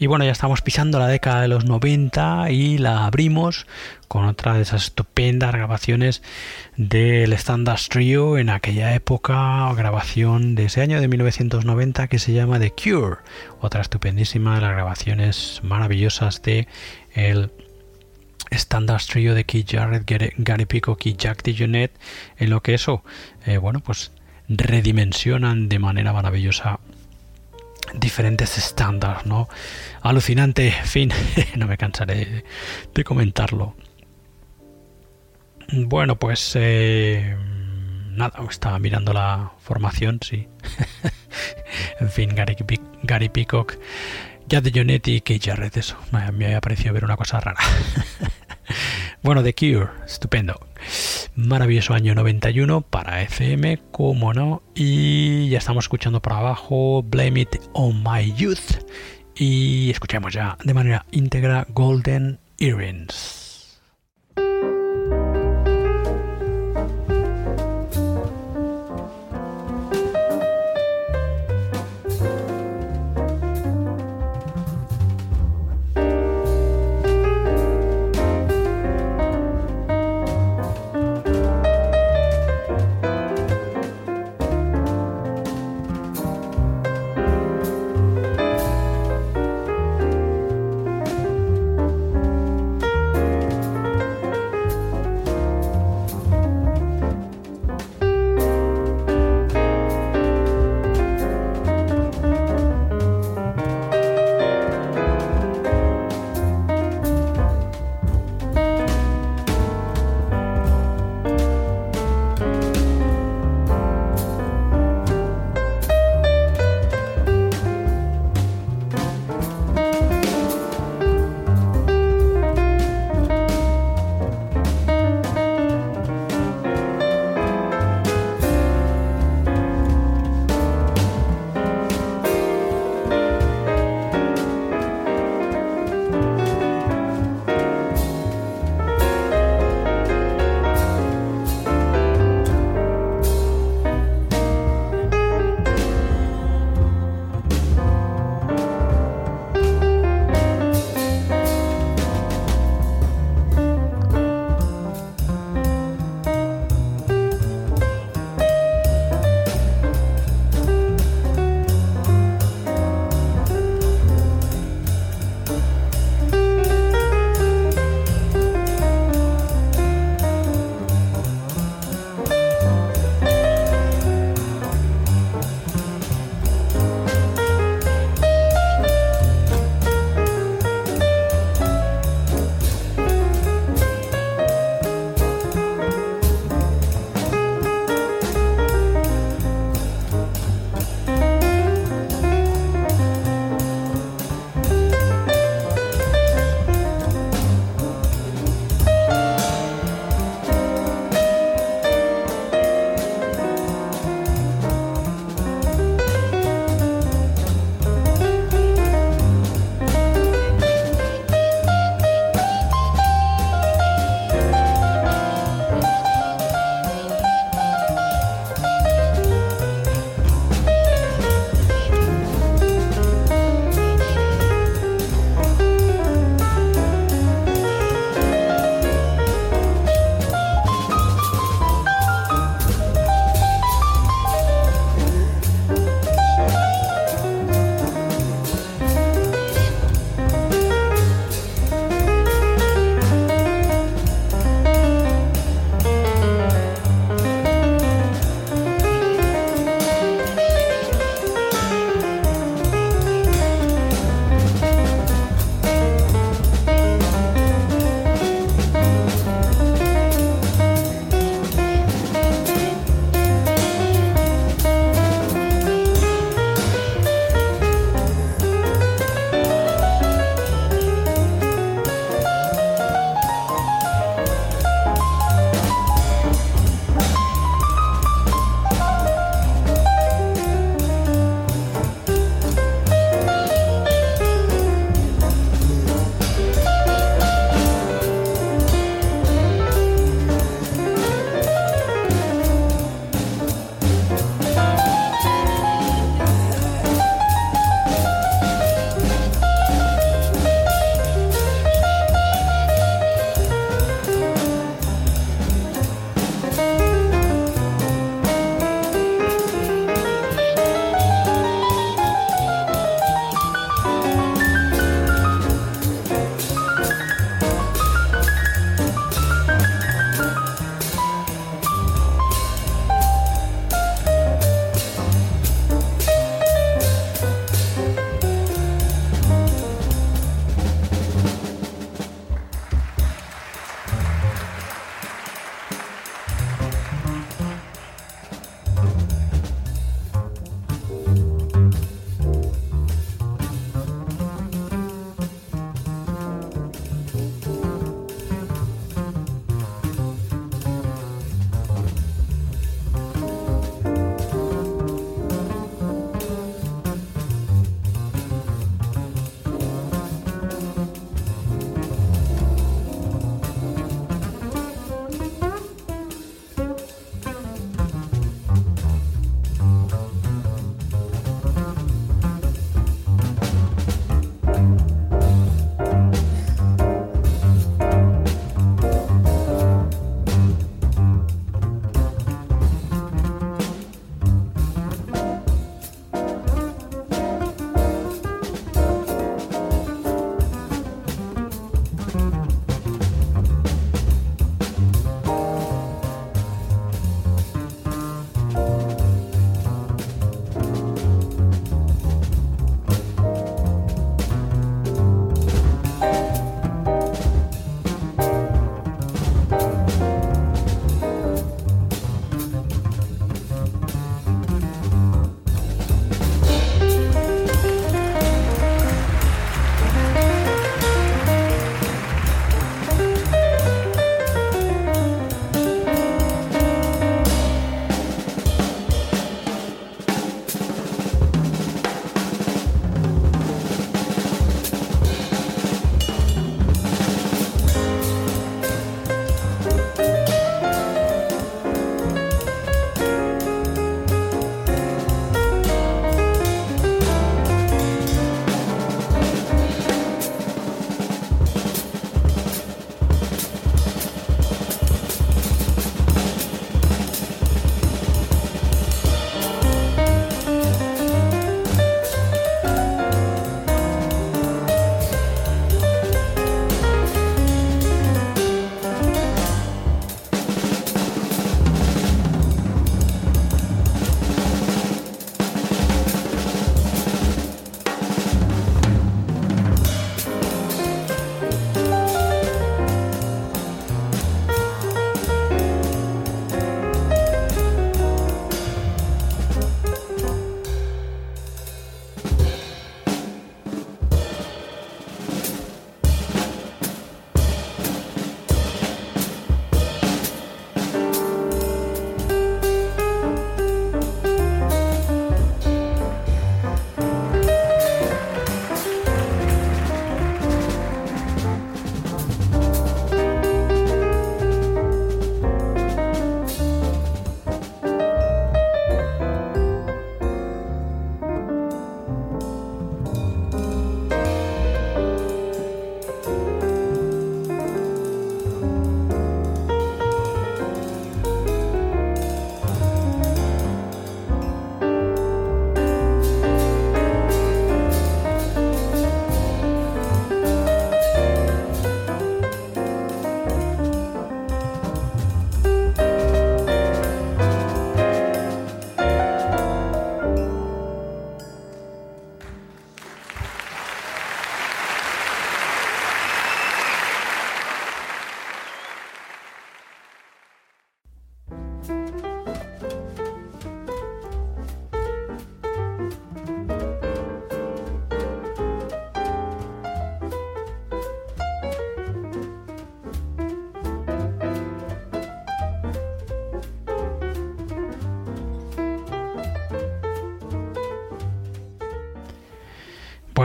Y bueno, ya estamos pisando la década de los 90 y la abrimos con otra de esas estupendas grabaciones del Standard Trio en aquella época, grabación de ese año de 1990 que se llama The Cure, otra estupendísima de las grabaciones maravillosas de el Standard Trio de Keith Jarrett, Gary Peacock y Jack DeJohnette, en lo que eso, eh, bueno, pues redimensionan de manera maravillosa diferentes estándares, ¿no? Alucinante, fin, no me cansaré de comentarlo. Bueno, pues eh, nada, estaba mirando la formación, sí. en fin, Gary, Gary Peacock, ya de Jonetti y Kate Jarrett, eso. Me había parecido ver una cosa rara. bueno, The Cure, estupendo. Maravilloso año 91 para FM, como no. Y ya estamos escuchando para abajo Blame It on My Youth. Y escuchamos ya de manera íntegra Golden Earrings.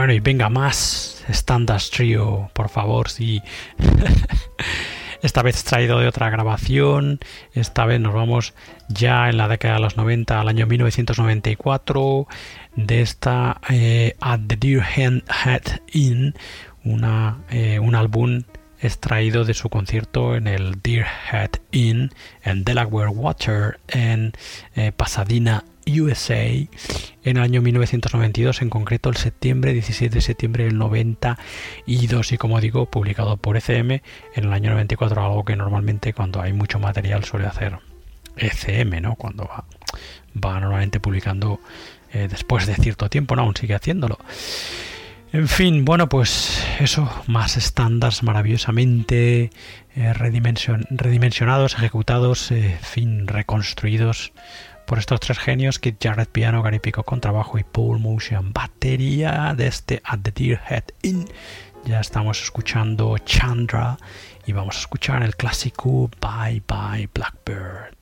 Bueno, y venga más Standards Trio, por favor, sí. esta vez traído de otra grabación. Esta vez nos vamos ya en la década de los 90 al año 1994 de esta eh, At the Deer Head Inn, una, eh, un álbum extraído de su concierto en el Deer Head Inn en Delaware Water en eh, Pasadena, USA en el año 1992, en concreto el septiembre, 17 de septiembre del 92 y como digo, publicado por ECM en el año 94, algo que normalmente cuando hay mucho material suele hacer ECM, ¿no? Cuando va, va normalmente publicando eh, después de cierto tiempo, ¿no? Aún sigue haciéndolo. En fin, bueno, pues eso, más estándares maravillosamente eh, redimensionados, ejecutados, eh, fin, reconstruidos por estos tres genios, Kit Jarrett piano, Gary Pico con trabajo y Paul Motion batería de este At the Deer Head Inn. Ya estamos escuchando Chandra y vamos a escuchar el clásico Bye Bye Blackbird.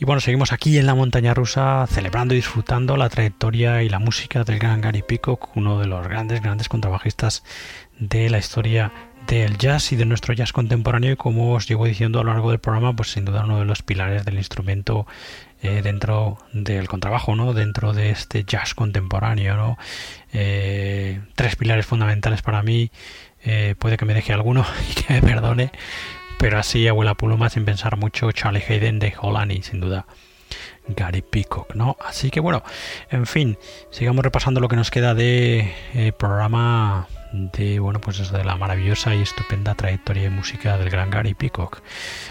Y bueno, seguimos aquí en la montaña rusa celebrando y disfrutando la trayectoria y la música del gran Gary Peacock, uno de los grandes, grandes contrabajistas de la historia del jazz y de nuestro jazz contemporáneo y como os llevo diciendo a lo largo del programa, pues sin duda uno de los pilares del instrumento eh, dentro del contrabajo, ¿no? Dentro de este jazz contemporáneo, ¿no? Eh, tres pilares fundamentales para mí. Eh, puede que me deje alguno y que me perdone, pero así abuela Puluma sin pensar mucho Charlie Hayden de Holland y sin duda Gary Peacock, ¿no? Así que bueno, en fin, sigamos repasando lo que nos queda de programa de bueno pues de la maravillosa y estupenda trayectoria de música del gran Gary Peacock.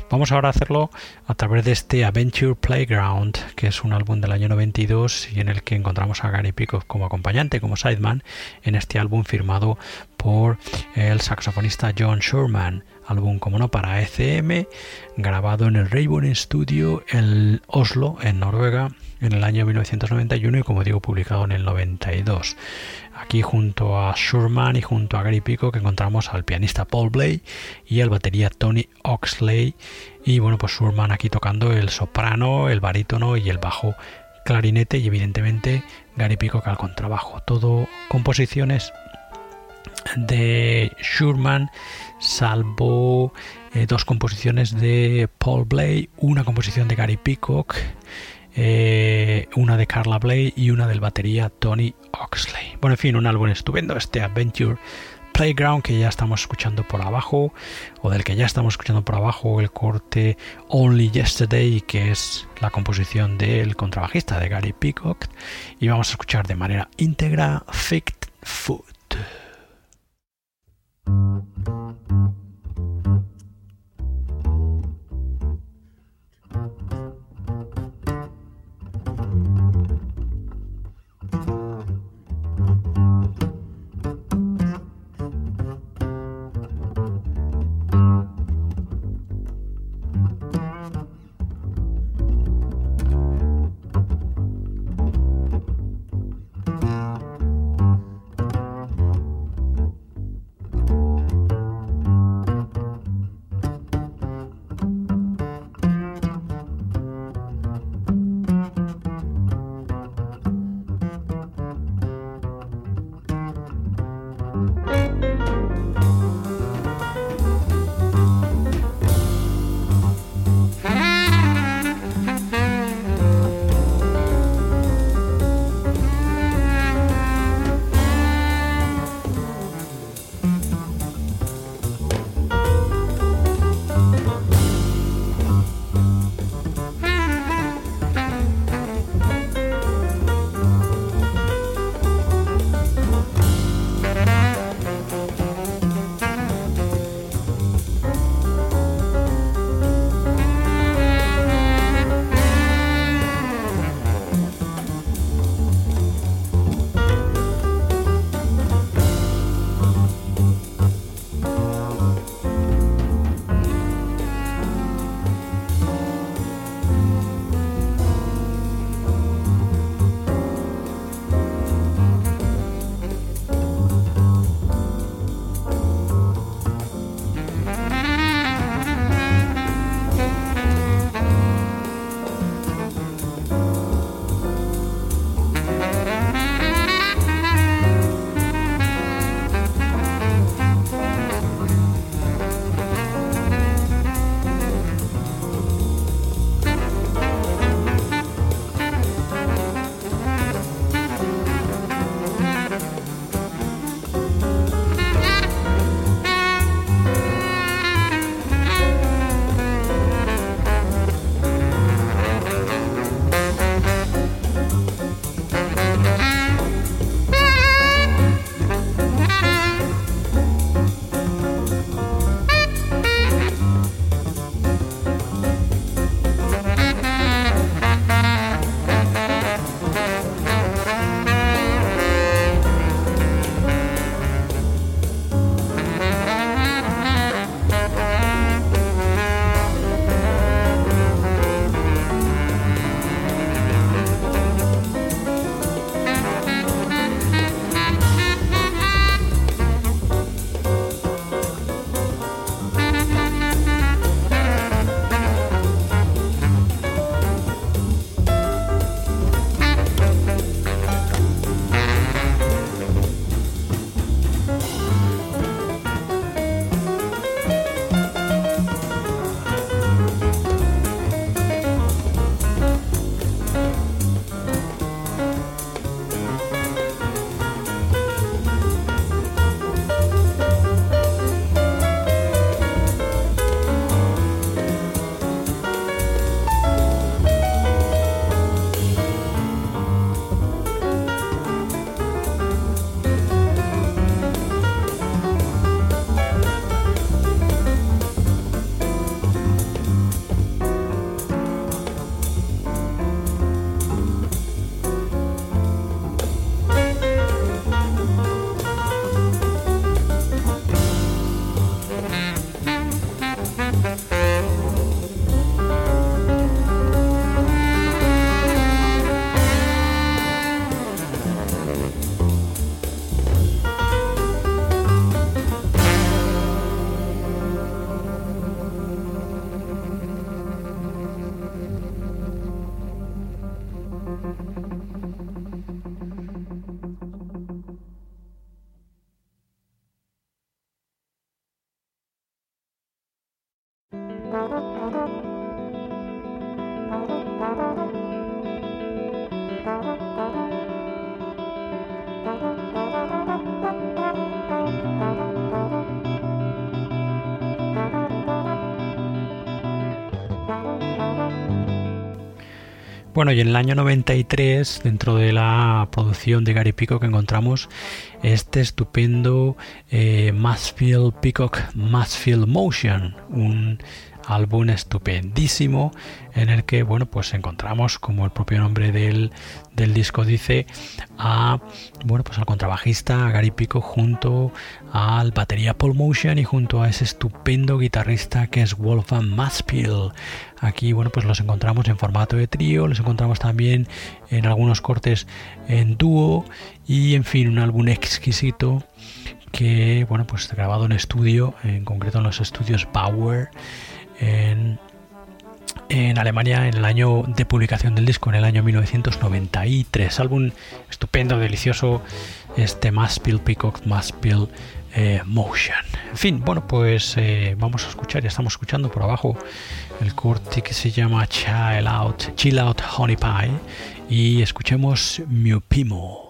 Vamos ahora a hacerlo a través de este Adventure Playground, que es un álbum del año 92 y en el que encontramos a Gary Peacock como acompañante, como sideman, en este álbum firmado por el saxofonista John Sherman álbum como no para ECM, grabado en el Raven Studio en Oslo, en Noruega, en el año 1991 y como digo publicado en el 92. Aquí junto a Shurman y junto a Gary Pico que encontramos al pianista Paul Blay y al batería Tony Oxley y bueno pues Shurman aquí tocando el soprano, el barítono y el bajo clarinete y evidentemente Gary Pico al contrabajo. Todo composiciones de Shurman salvo eh, dos composiciones de Paul Blay, una composición de Gary Peacock, eh, una de Carla Blay y una del batería Tony Oxley. Bueno, en fin, un álbum estupendo, este Adventure Playground que ya estamos escuchando por abajo, o del que ya estamos escuchando por abajo el corte Only Yesterday, que es la composición del contrabajista de Gary Peacock, y vamos a escuchar de manera íntegra Fit Food. Thank you. Bueno, y en el año 93, dentro de la producción de Gary Peacock, encontramos este estupendo eh, Peacock Mansfield Motion, un álbum estupendísimo en el que bueno pues encontramos como el propio nombre del, disco dice a bueno pues al contrabajista Gary Pico junto al batería Paul Motion y junto a ese estupendo guitarrista que es Wolfgang Maspil aquí bueno pues los encontramos en formato de trío los encontramos también en algunos cortes en dúo y en fin un álbum exquisito que bueno pues grabado en estudio en concreto en los estudios Power en, Alemania en el año de publicación del disco, en el año 1993. Álbum estupendo, delicioso, este Maspil Peacock, Maspil eh, Motion. En fin, bueno, pues eh, vamos a escuchar, ya estamos escuchando por abajo el corte que se llama Chill Out, Chill Out Honey Pie y escuchemos Miupimo.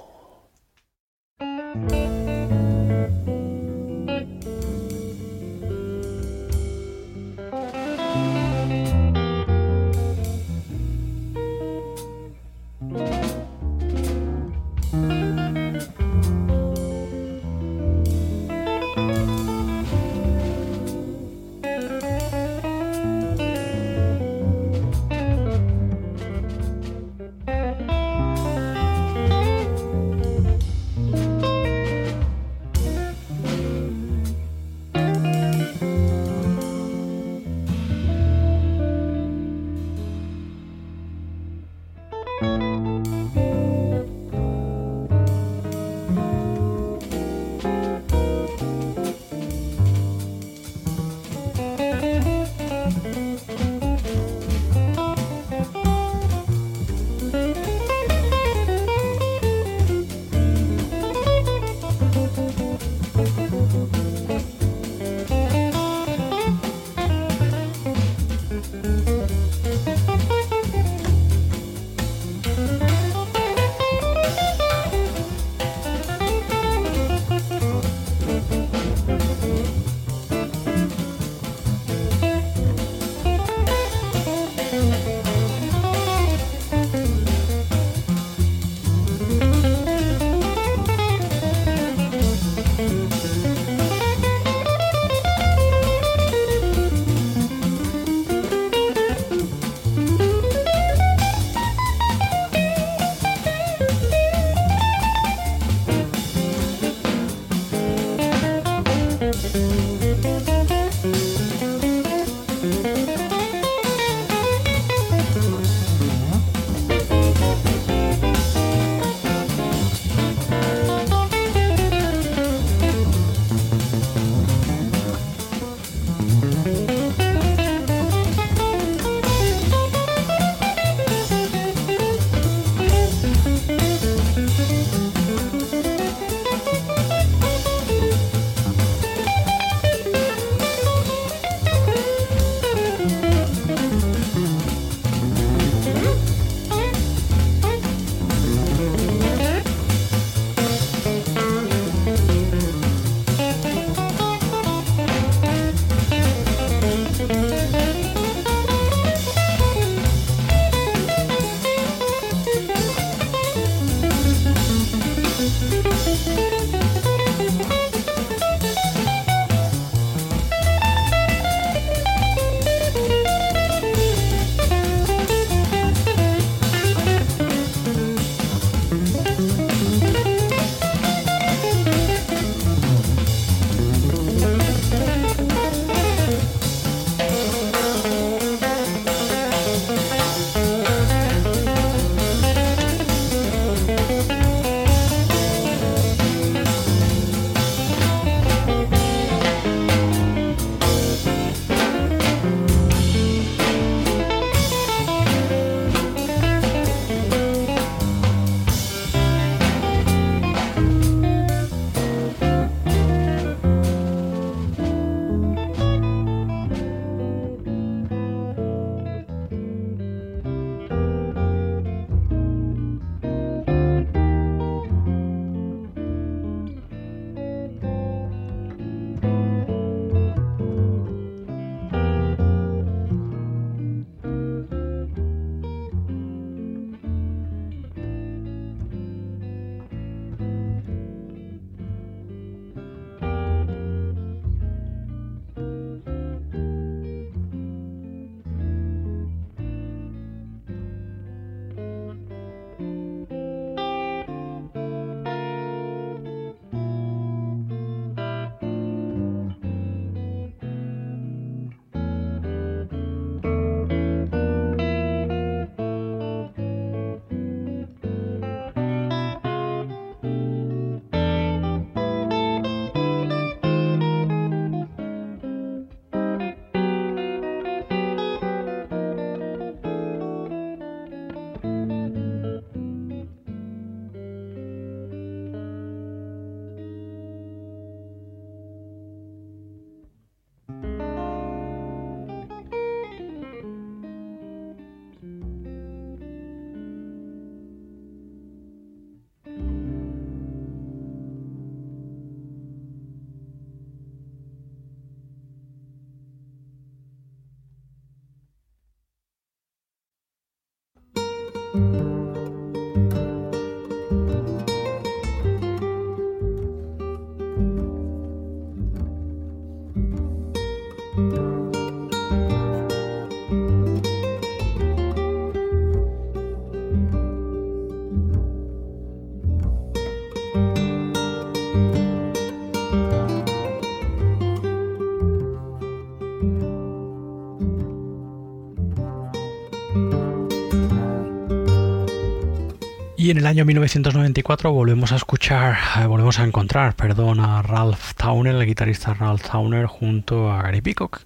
Y en el año 1994 volvemos a escuchar, eh, volvemos a encontrar, perdón, a Ralph Towner, el guitarrista Ralph Towner, junto a Gary Peacock,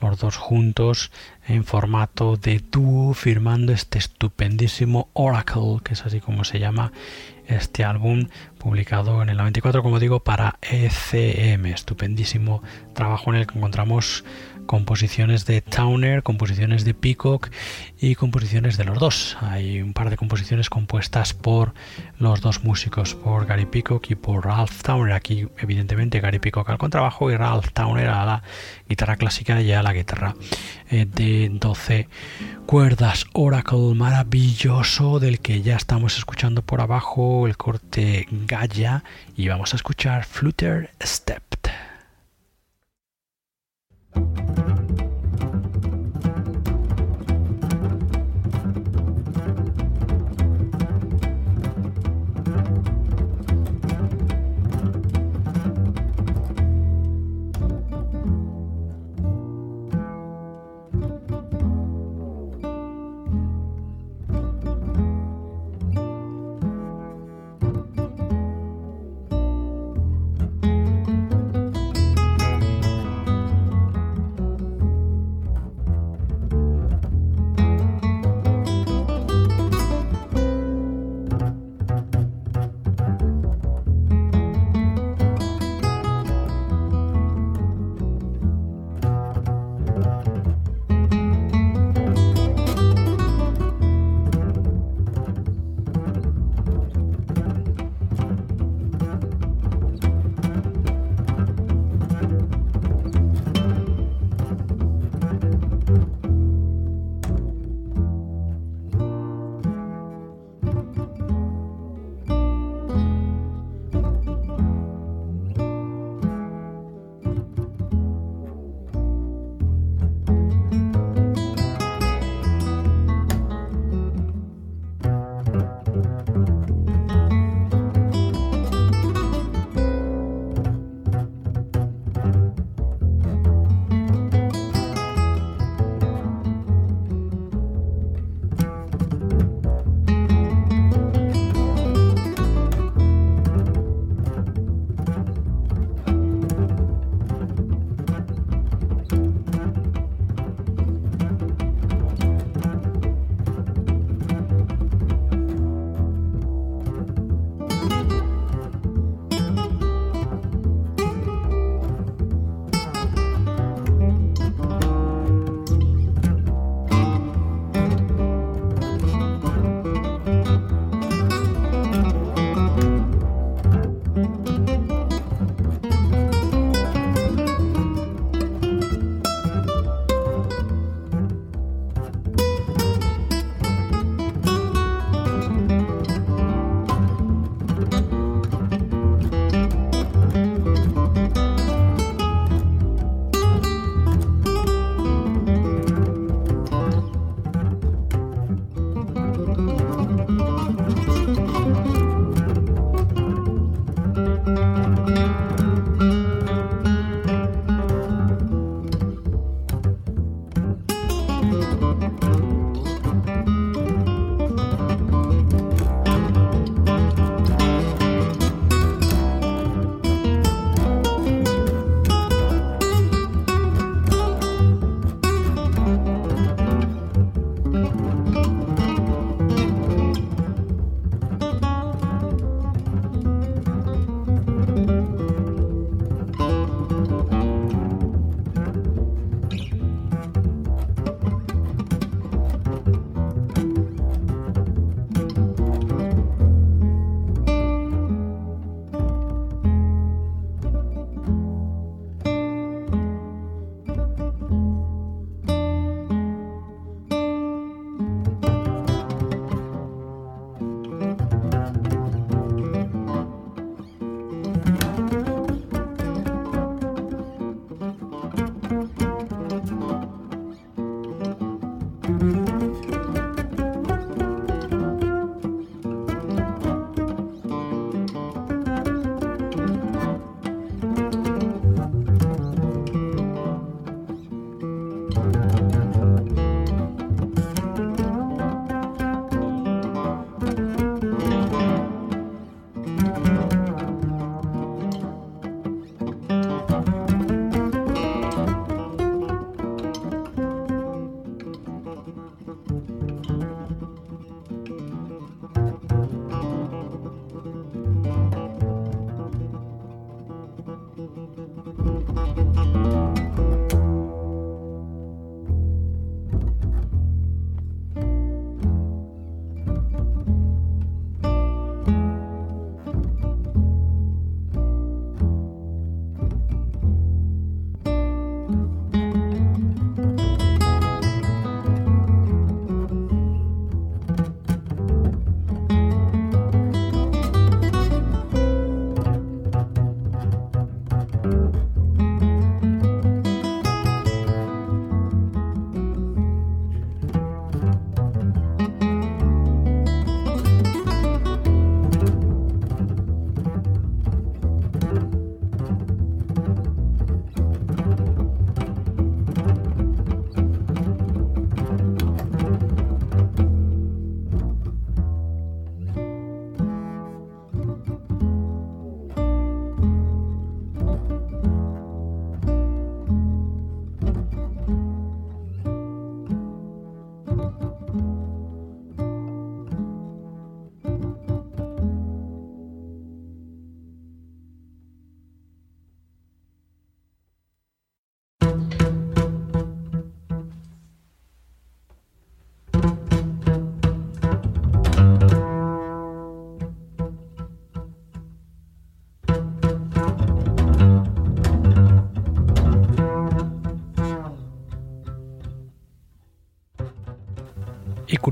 los dos juntos en formato de dúo, firmando este estupendísimo Oracle, que es así como se llama este álbum publicado en el 94, como digo, para ECM. Estupendísimo trabajo en el que encontramos composiciones de Towner, composiciones de Peacock y composiciones de los dos. Hay un par de composiciones compuestas por los dos músicos, por Gary Peacock y por Ralph Towner. Aquí, evidentemente, Gary Peacock al contrabajo y Ralph Towner a la guitarra clásica y a la guitarra eh, de 12 cuerdas. Oracle maravilloso del que ya estamos escuchando por abajo el corte Gaia y vamos a escuchar Flutter Step. you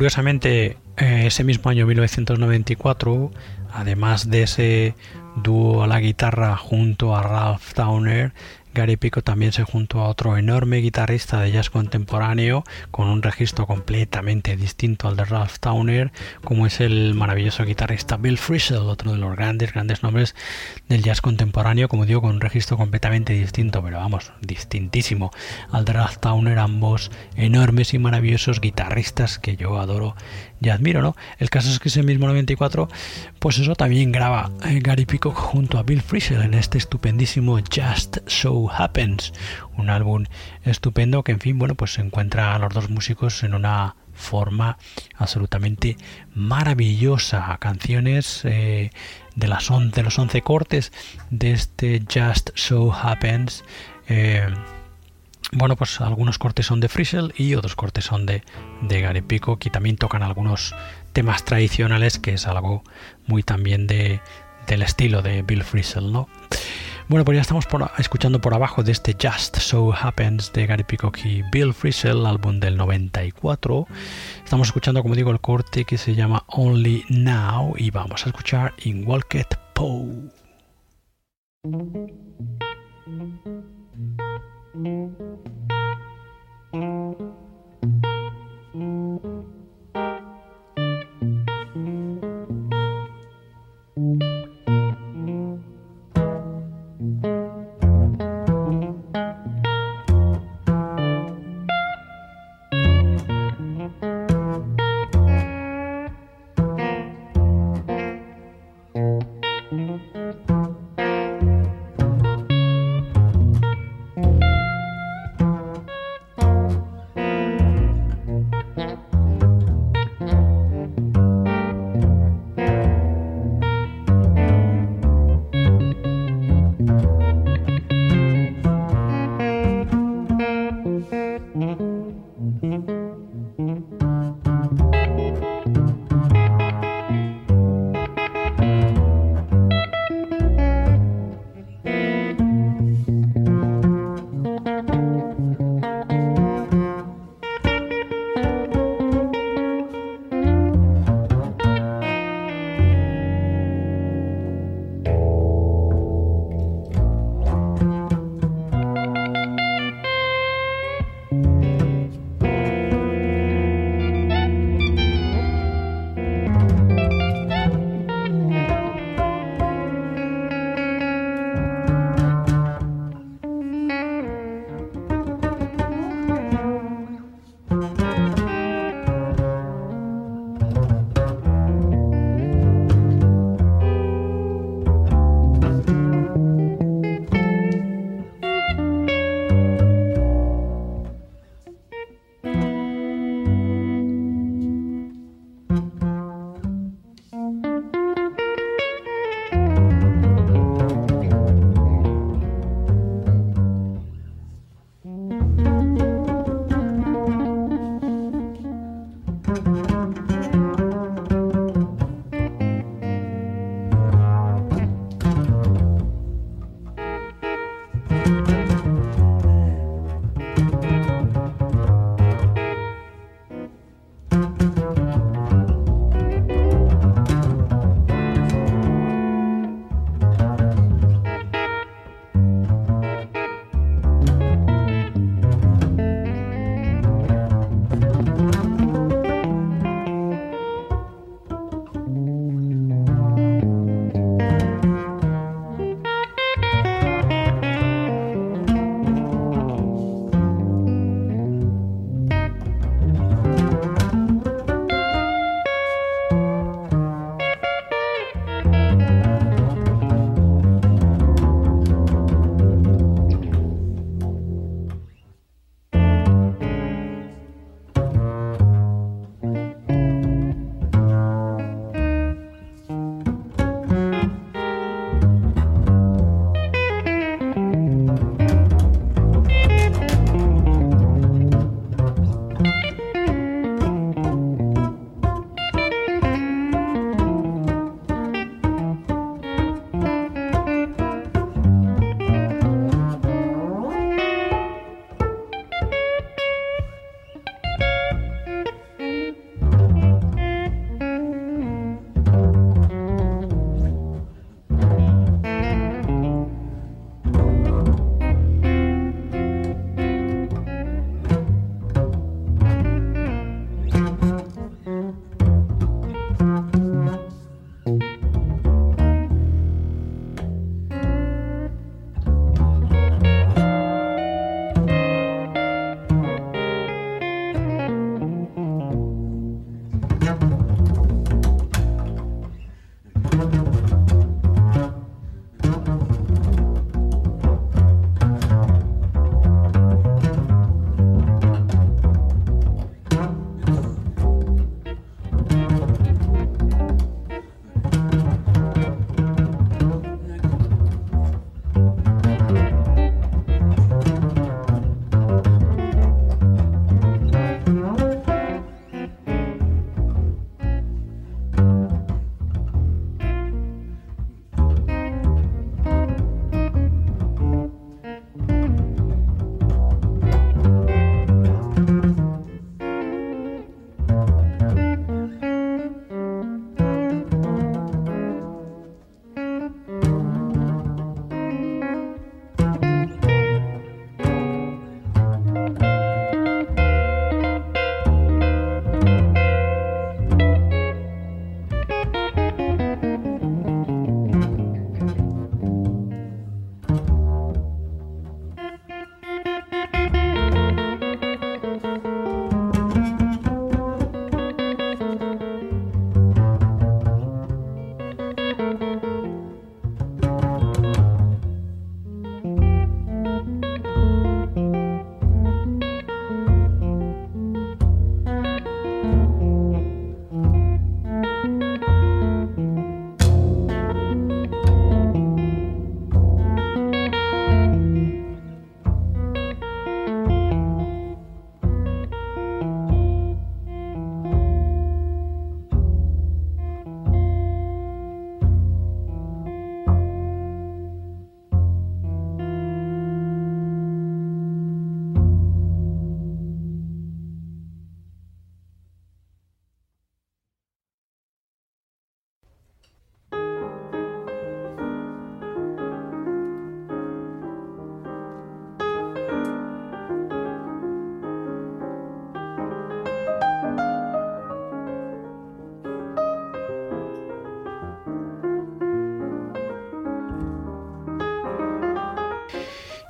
curiosamente, eh, ese mismo año 1994, además de ese dúo a la guitarra junto a Ralph Towner, Gary Pico también se juntó a otro enorme guitarrista de jazz contemporáneo con un registro completamente distinto al de Ralph Towner, como es el maravilloso guitarrista Bill Frisell, otro de los grandes, grandes nombres del jazz contemporáneo, como digo, con un registro completamente distinto, pero vamos, distintísimo al de Ralph Towner, ambos enormes y maravillosos guitarristas que yo adoro y admiro, ¿no? El caso es que ese mismo 94, pues eso también graba eh, Gary Pico junto a Bill Frisell en este estupendísimo Just So Happens, un álbum estupendo que, en fin, bueno, pues se encuentra a los dos músicos en una forma absolutamente maravillosa. Canciones eh, de, las de los 11 cortes de este Just So Happens. Eh, bueno, pues algunos cortes son de Frisell y otros cortes son de, de Gary Pico, que también tocan algunos temas tradicionales, que es algo muy también de, del estilo de Bill Frisell, ¿no? Bueno, pues ya estamos escuchando por abajo de este Just So Happens de Gary Peacock y Bill Frisell, álbum del 94. Estamos escuchando, como digo, el corte que se llama Only Now y vamos a escuchar In Walked Poe. Thank mm -hmm. you. Mm -hmm.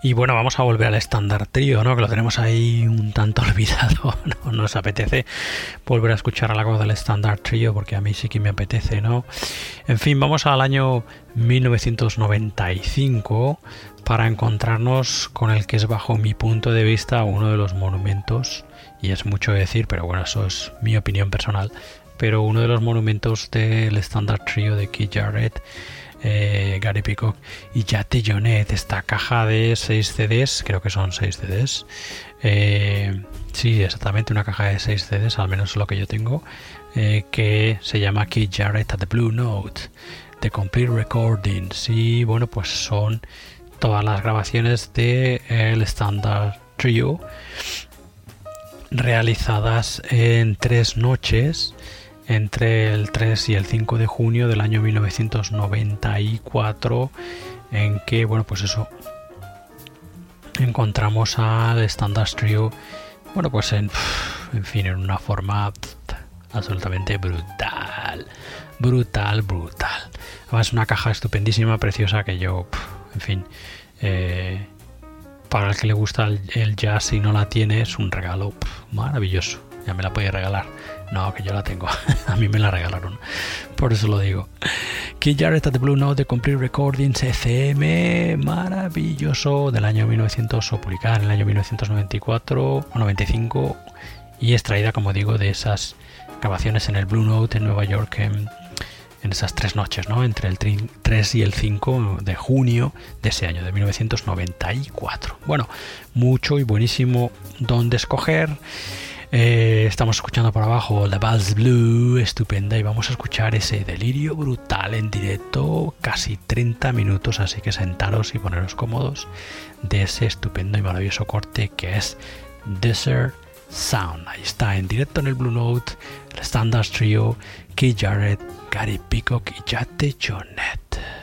Y bueno, vamos a volver al estándar trío, ¿no? Que lo tenemos ahí un tanto olvidado. No nos apetece volver a escuchar algo del estándar trío porque a mí sí que me apetece, ¿no? En fin, vamos al año 1995 para encontrarnos con el que es bajo mi punto de vista uno de los monumentos, y es mucho decir, pero bueno, eso es mi opinión personal, pero uno de los monumentos del estándar trío de Keith Jarrett eh, Gary Peacock y Yate Jonet, esta caja de 6 CDs, creo que son 6 CDs. Eh, sí, exactamente, una caja de 6 CDs, al menos lo que yo tengo, eh, que se llama Keith Jarrett at the Blue Note, The Complete Recordings. Y bueno, pues son todas las grabaciones de el Standard Trio realizadas en tres noches entre el 3 y el 5 de junio del año 1994 en que bueno pues eso encontramos al Standard Trio bueno pues en, fin en una forma absolutamente brutal brutal brutal. Además una caja estupendísima preciosa que yo en fin eh, para el que le gusta el, jazz y no la tiene es un regalo maravilloso ya me la puede regalar no, que yo la tengo. a mí me la regalaron. Por eso lo digo. Keith Jarrett at the Blue Note de Complete Recordings ECM. Maravilloso. Del año 1900 o publicada en el año 1994 o 95. Y extraída, como digo, de esas grabaciones en el Blue Note en Nueva York. En, en esas tres noches, ¿no? Entre el 3 y el 5 de junio de ese año, de 1994. Bueno, mucho y buenísimo donde escoger. Eh, estamos escuchando por abajo la Bass Blue, estupenda, y vamos a escuchar ese delirio brutal en directo, casi 30 minutos, así que sentaros y poneros cómodos de ese estupendo y maravilloso corte que es Desert Sound. Ahí está, en directo en el Blue Note, el Standard Trio, Keith Jarrett, Gary Peacock y Jate Jonet.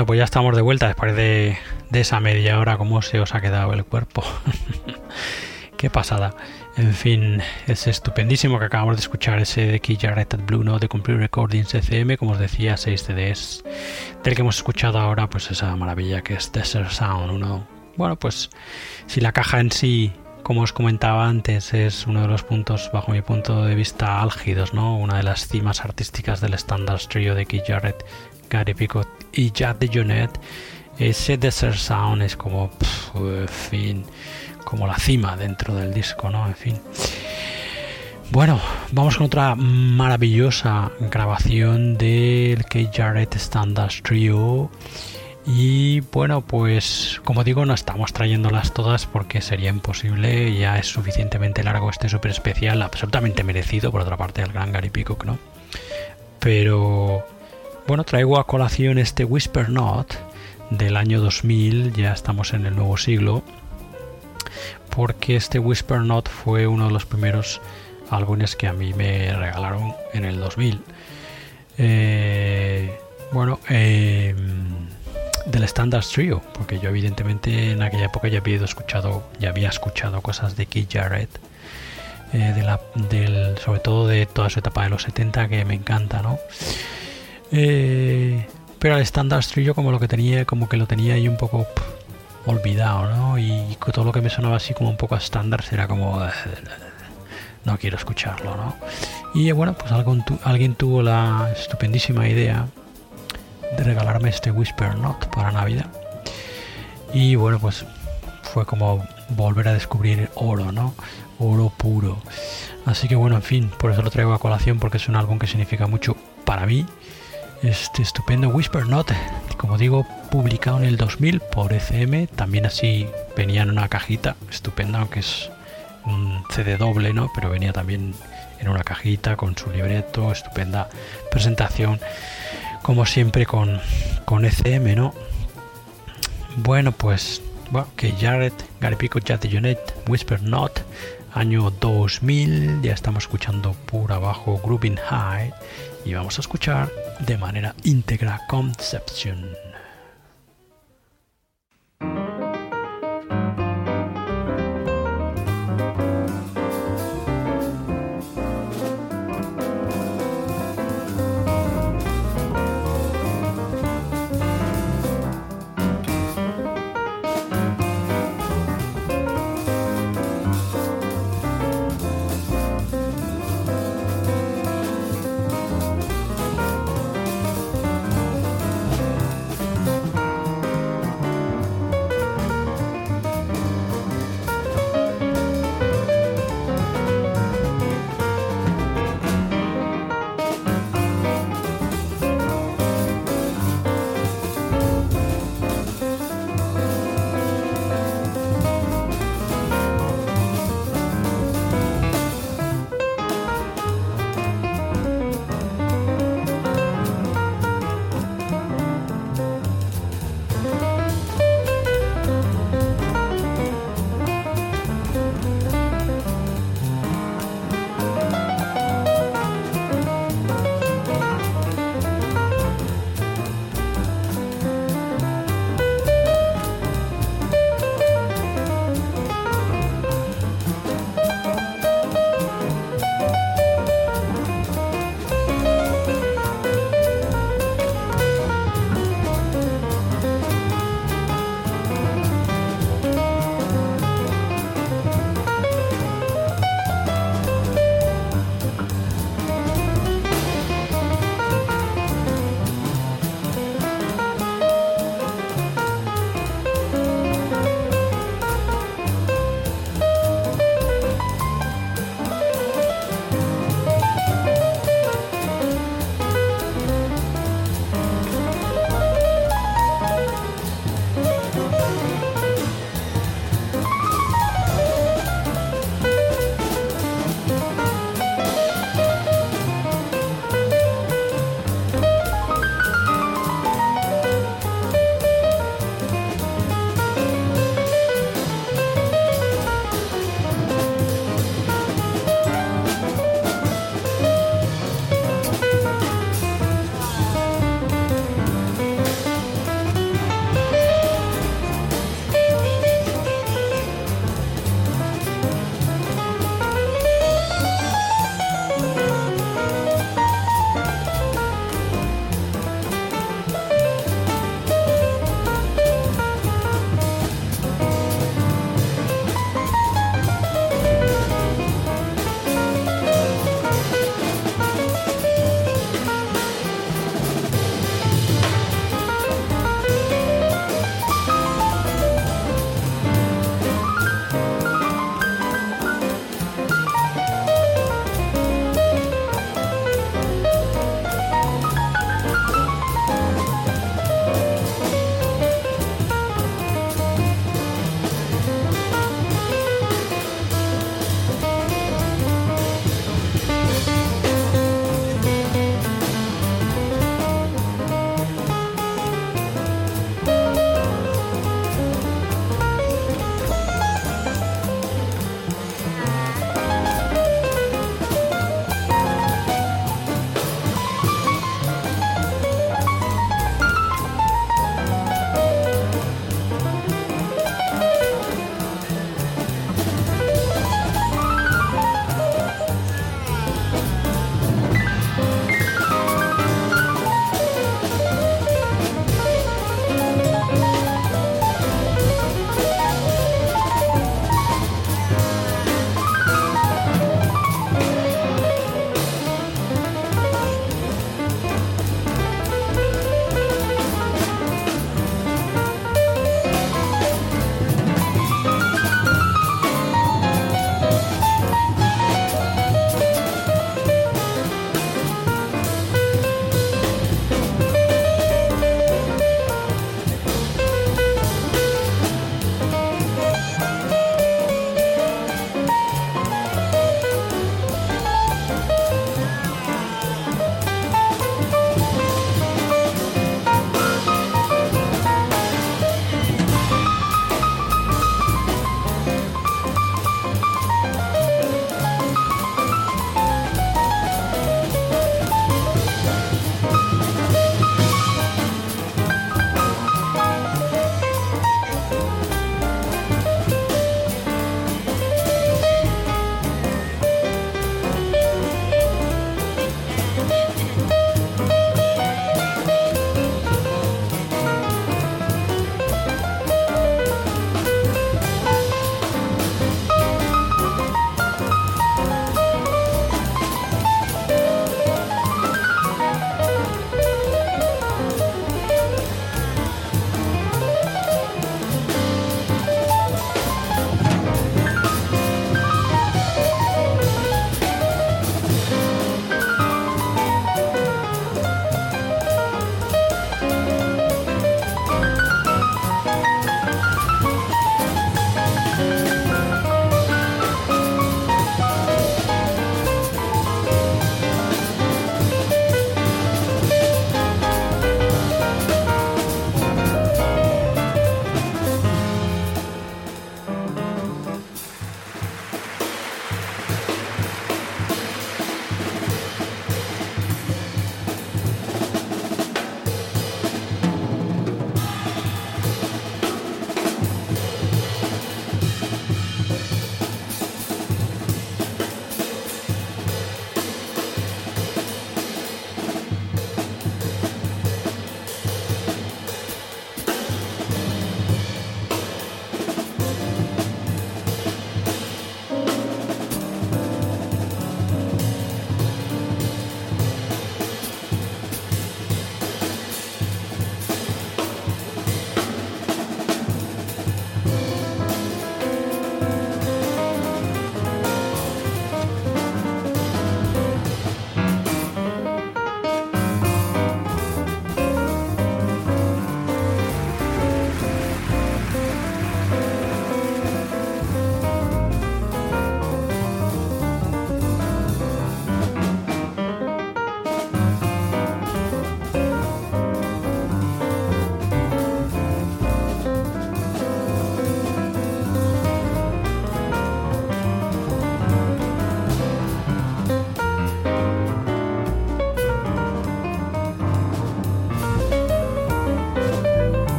Bueno, pues ya estamos de vuelta después de, esa media hora. ¿Cómo se os ha quedado el cuerpo? Qué pasada. En fin, es estupendísimo que acabamos de escuchar ese de Key Jarrett Blue Note de Complete Recordings ECM, como os decía, 6 CDs, del que hemos escuchado ahora, pues esa maravilla que es Desert Sound. Uno, bueno, pues si la caja en sí, como os comentaba antes, es uno de los puntos, bajo mi punto de vista, álgidos, ¿no? Una de las cimas artísticas del Standard Trio de Keith Jarrett, Gary Picot y Jack de Jonet, ese Desert Sound es como, en fin, como la cima dentro del disco, ¿no? En fin. Bueno, vamos con otra maravillosa grabación del Keith Jarrett Standard Trio. Y bueno, pues como digo, no estamos trayéndolas todas porque sería imposible. Ya es suficientemente largo este súper especial, absolutamente merecido por otra parte del gran Gary Peacock, ¿no? Pero bueno, traigo a colación este Whisper Not del año 2000, ya estamos en el nuevo siglo, porque este Whisper Not fue uno de los primeros álbumes que a mí me regalaron en el 2000. Eh, bueno, em, del Standard Trio, porque yo evidentemente en aquella época ya había escuchado, ya había escuchado cosas de Keith Jarrett, eh, sobre todo de toda su etapa de los 70 que me encanta, ¿no? Eh, pero el Standard Trio como lo que tenía, como que lo tenía ahí un poco olvidado, ¿no? Y todo lo que me sonaba así como un poco a estándar era como no quiero escucharlo, ¿no? Y bueno, pues alguien tuvo la estupendísima idea de regalarme este Whisper Not para Navidad. Y bueno, pues fue como volver a descubrir oro, ¿no? Oro puro. Así que bueno, en fin, por eso lo traigo a colación porque es un álbum que significa mucho para mí este estupendo Whisper Note, como digo, publicado en el 2000 por ECM, también así venía en una cajita estupenda, aunque es un CD doble, ¿no? Pero venía también en una cajita con su libreto, estupenda presentación, como siempre con, con ECM, ¿no? Bueno, pues, bueno, que Jared, Gary Pico, Jonet, Whisper Not, año 2000, ya estamos escuchando por abajo Grooving High y vamos a escuchar de manera íntegra Conception.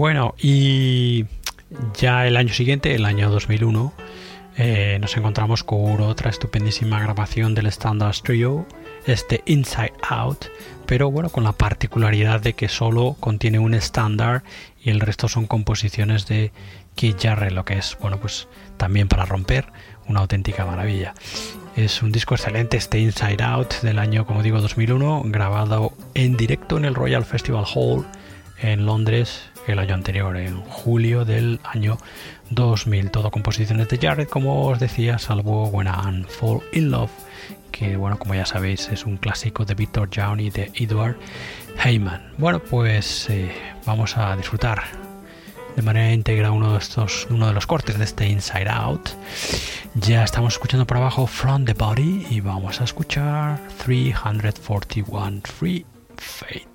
Bueno, y ya el año siguiente, el año 2001, eh, nos encontramos con otra estupendísima grabación del Standard Trio, este Inside Out, pero bueno, con la particularidad de que solo contiene un estándar y el resto son composiciones de Keith Jarrett, lo que es, bueno, pues también para romper, una auténtica maravilla. Es un disco excelente, este Inside Out del año, como digo, 2001, grabado en directo en el Royal Festival Hall en Londres el año anterior, en julio del año 2000. Todo composiciones de Jarrett, como os decía, salvo When I Fall in Love, que bueno, como ya sabéis, es un clásico de Victor Young y de Edward Heyman. Bueno, pues eh, vamos a disfrutar de manera íntegra uno de estos, uno de los cortes de este Inside Out. Ya estamos escuchando por abajo From the Body y vamos a escuchar 341 Free Fate.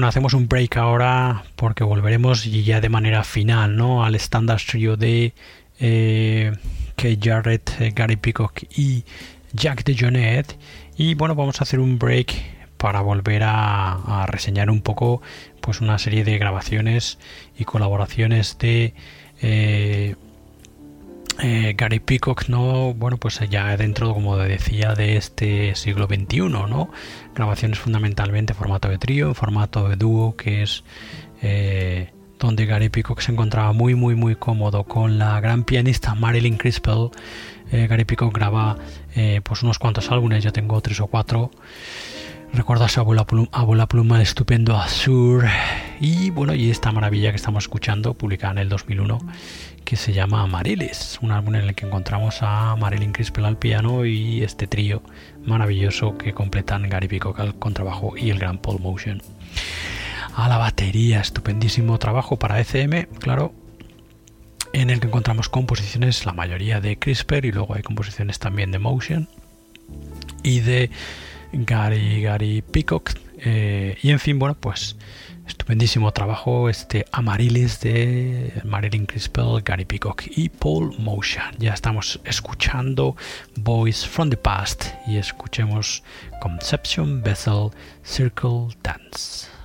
Bueno, hacemos un break ahora porque volveremos ya de manera final, ¿no? Al Standard Trio de eh, Kate Jarrett, eh, Gary Peacock y Jack DeJohnette. Y bueno, vamos a hacer un break para volver a, reseñar un poco pues una serie de grabaciones y colaboraciones de eh, eh, Gary Peacock, ¿no? Bueno, pues ya dentro, como decía, de este siglo XXI, ¿no? Grabaciones fundamentalmente en formato de trío, formato de dúo, que es eh, donde Gary Peacock se encontraba muy, muy, muy cómodo con la gran pianista Marilyn Crispell. Eh, Gary Peacock graba pues unos cuantos álbumes, yo tengo tres o cuatro. Recuerdo a su abuela pluma, pluma el estupendo Azur y bueno, y esta maravilla que estamos escuchando, publicada en el 2001, que se llama Amarilis, un álbum en el que encontramos a Marilyn Crispell al piano y este trío maravilloso que completan Gary Peacock al contrabajo y el gran Paul Motion. A la batería, estupendísimo trabajo para ECM, claro, en el que encontramos composiciones, la mayoría de Crisper y luego hay composiciones también de Motion y de Gary, Gary Peacock. Eh, y en fin, bueno, pues estupendísimo trabajo este Amarilis de Marilyn Crispell, Gary Peacock y Paul Motion. Ya estamos escuchando Voice from the Past y escuchemos Conception Vessel Circle Dance.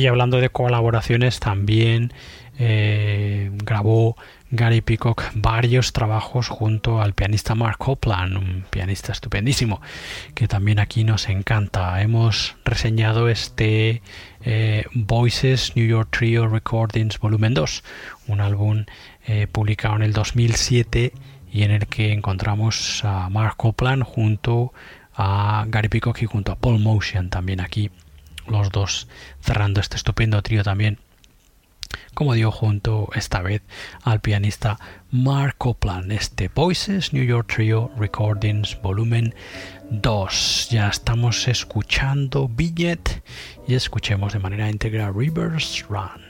Y hablando de colaboraciones, también eh, grabó Gary Peacock varios trabajos junto al pianista Mark Copland, un pianista estupendísimo, que también aquí nos encanta. Hemos reseñado este eh, Voices New York Trio Recordings Volumen 2, un álbum eh, publicado en el 2007 y en el que encontramos a Mark Copland junto a Gary Peacock y junto a Paul Motion también aquí los dos cerrando este estupendo trío también como digo junto esta vez al pianista Mark Copland este Voices New York Trio Recordings volumen 2 ya estamos escuchando Vignette y escuchemos de manera íntegra Rivers Run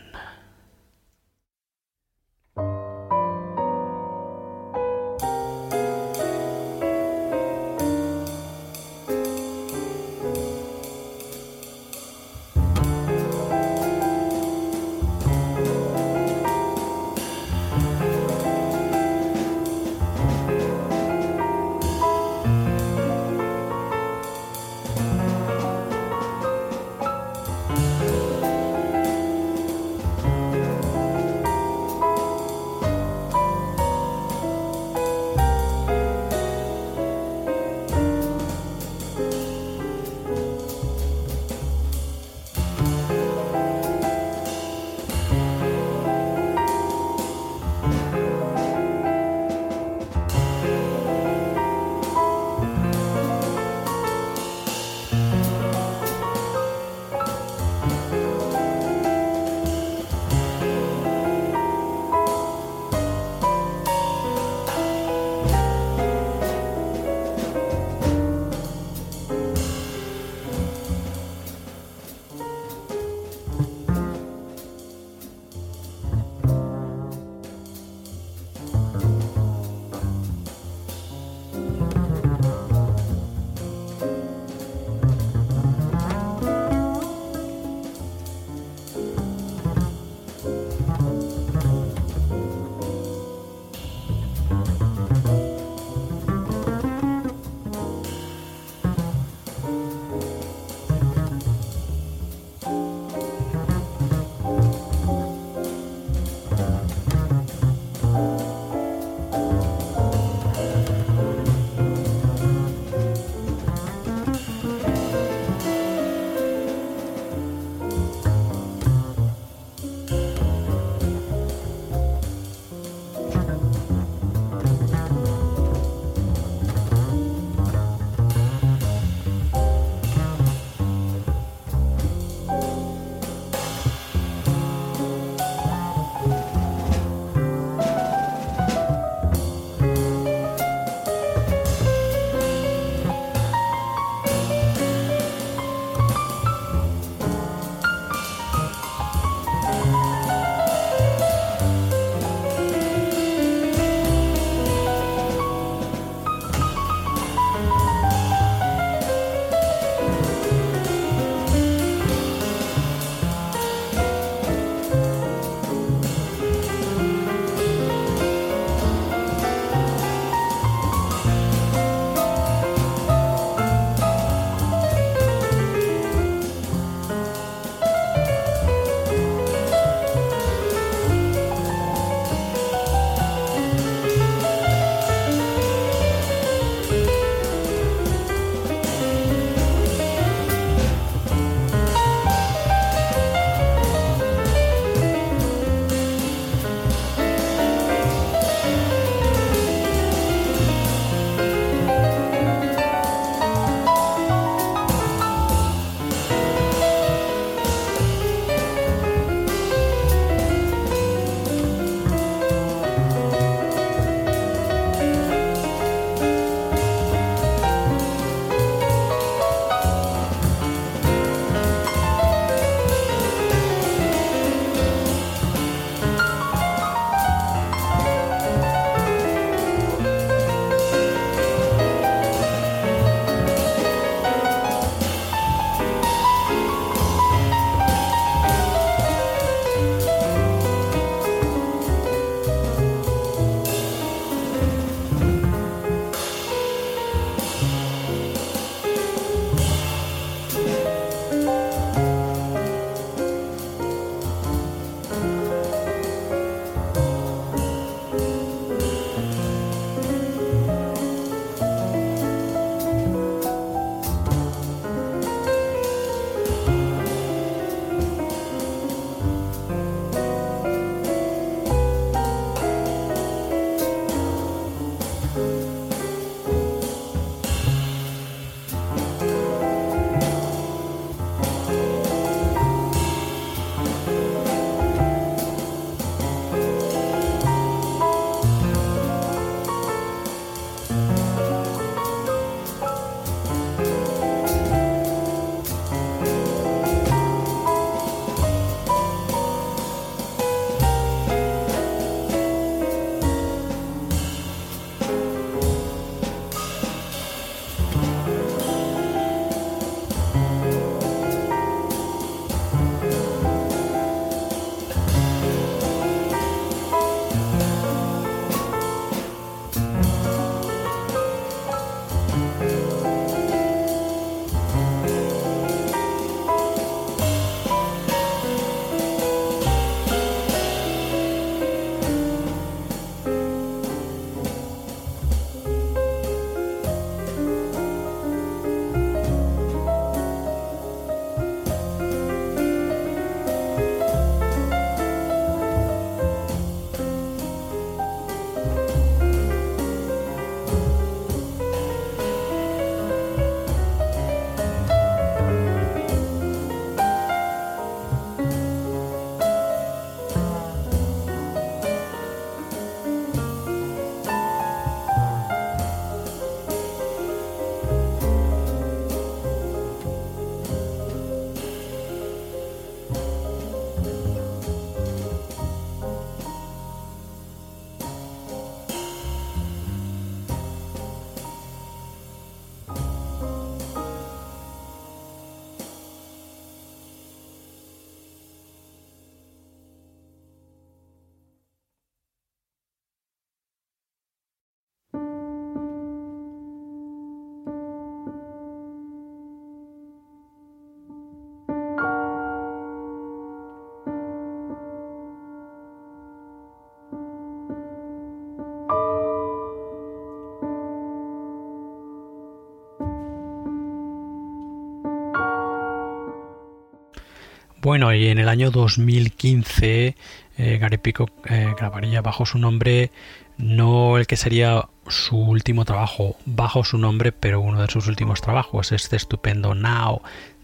Bueno, y en el año 2015 eh, Gary Pico eh, grabaría bajo su nombre, no el que sería su último trabajo bajo su nombre, pero uno de sus últimos trabajos, este estupendo Now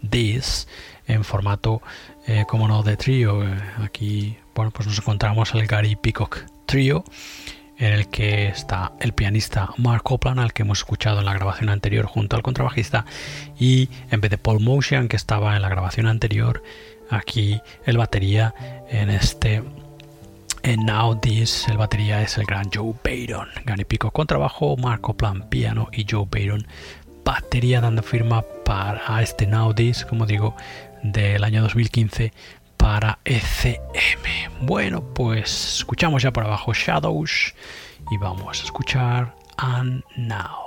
This, en formato, eh, como no, de trío. Aquí, bueno, pues nos encontramos el Gary Peacock Trio, en el que está el pianista Mark Copland, al que hemos escuchado en la grabación anterior junto al contrabajista, y en vez de Paul Motion, que estaba en la grabación anterior, aquí el batería en este en Now This, el batería es el gran Joe Bayron. Gary Pico contrabajo, Mark Copland piano y Joe Bayron batería dando firma para este Now This, como digo, del año 2015 para ECM. Bueno, pues escuchamos ya por abajo Shadows y vamos a escuchar And Now.